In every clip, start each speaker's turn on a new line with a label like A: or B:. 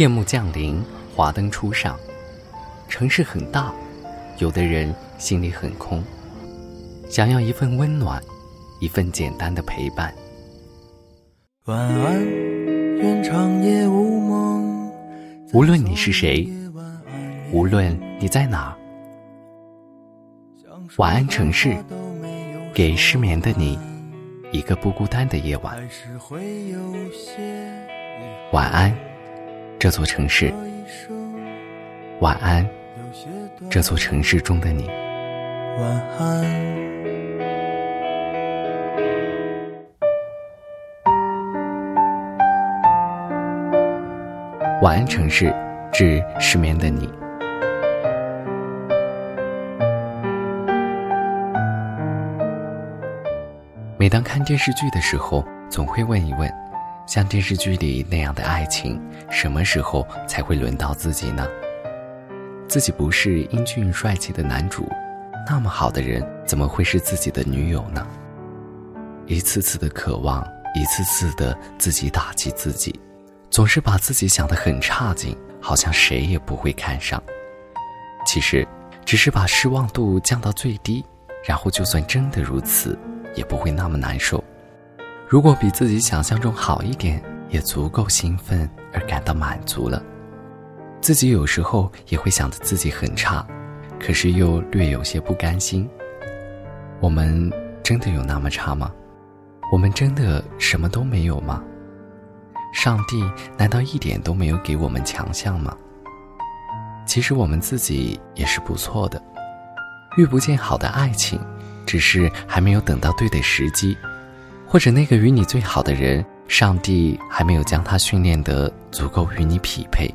A: 夜幕降临，华灯初上，城市很大，有的人心里很空，想要一份温暖，一份简单的陪伴。
B: 晚安，愿长夜无梦。
A: 无论你是谁，无论你在哪，晚安城市，给失眠的你一个不孤单的夜晚。晚安。这座城市，晚安。这座城市中的你，
B: 晚安。
A: 晚安城市，致失眠的你。每当看电视剧的时候，总会问一问。像电视剧里那样的爱情，什么时候才会轮到自己呢？自己不是英俊帅气的男主，那么好的人怎么会是自己的女友呢？一次次的渴望，一次次的自己打击自己，总是把自己想得很差劲，好像谁也不会看上。其实，只是把失望度降到最低，然后就算真的如此，也不会那么难受。如果比自己想象中好一点，也足够兴奋而感到满足了。自己有时候也会想着自己很差，可是又略有些不甘心。我们真的有那么差吗？我们真的什么都没有吗？上帝难道一点都没有给我们强项吗？其实我们自己也是不错的，遇不见好的爱情，只是还没有等到对的时机。或者那个与你最好的人，上帝还没有将他训练得足够与你匹配，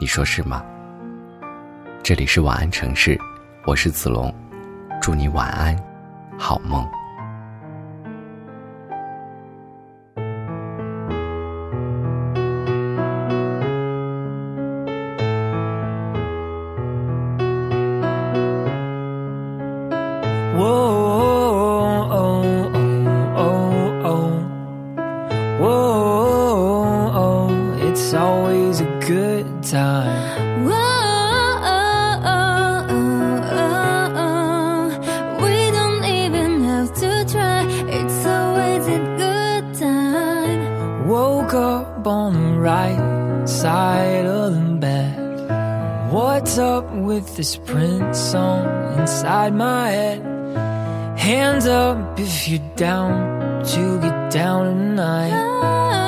A: 你说是吗？这里是晚安城市，我是子龙，祝你晚安，好梦。time.
B: We don't even have to try. It's always a good time.
A: Woke up on the right
B: side of the bed. What's up with this Prince song inside my head? Hands up if you're down to get down tonight. Oh,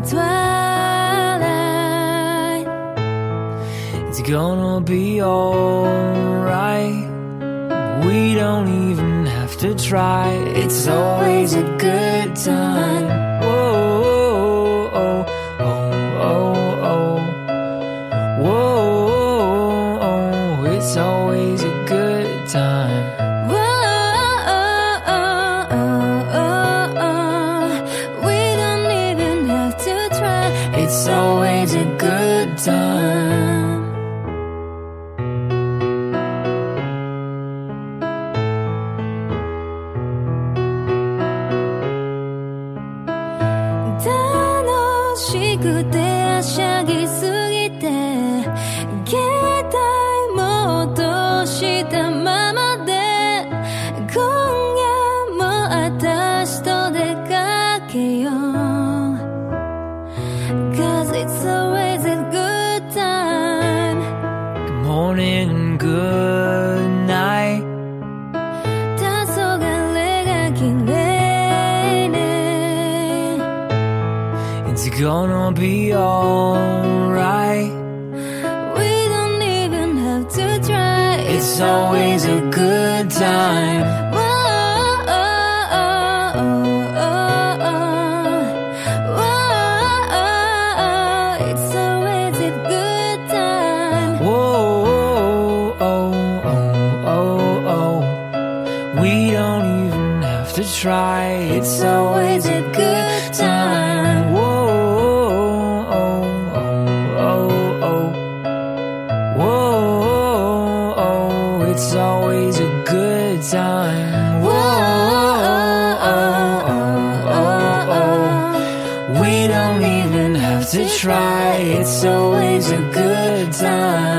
C: Twilight.
B: It's gonna be alright. We don't even have to try. It's always a good time.
C: day gonna be alright. We don't even have to try.
B: It's always a good time.
A: try. Time. Oh oh oh, oh, oh, oh. We don't even have to try. It's always a good time.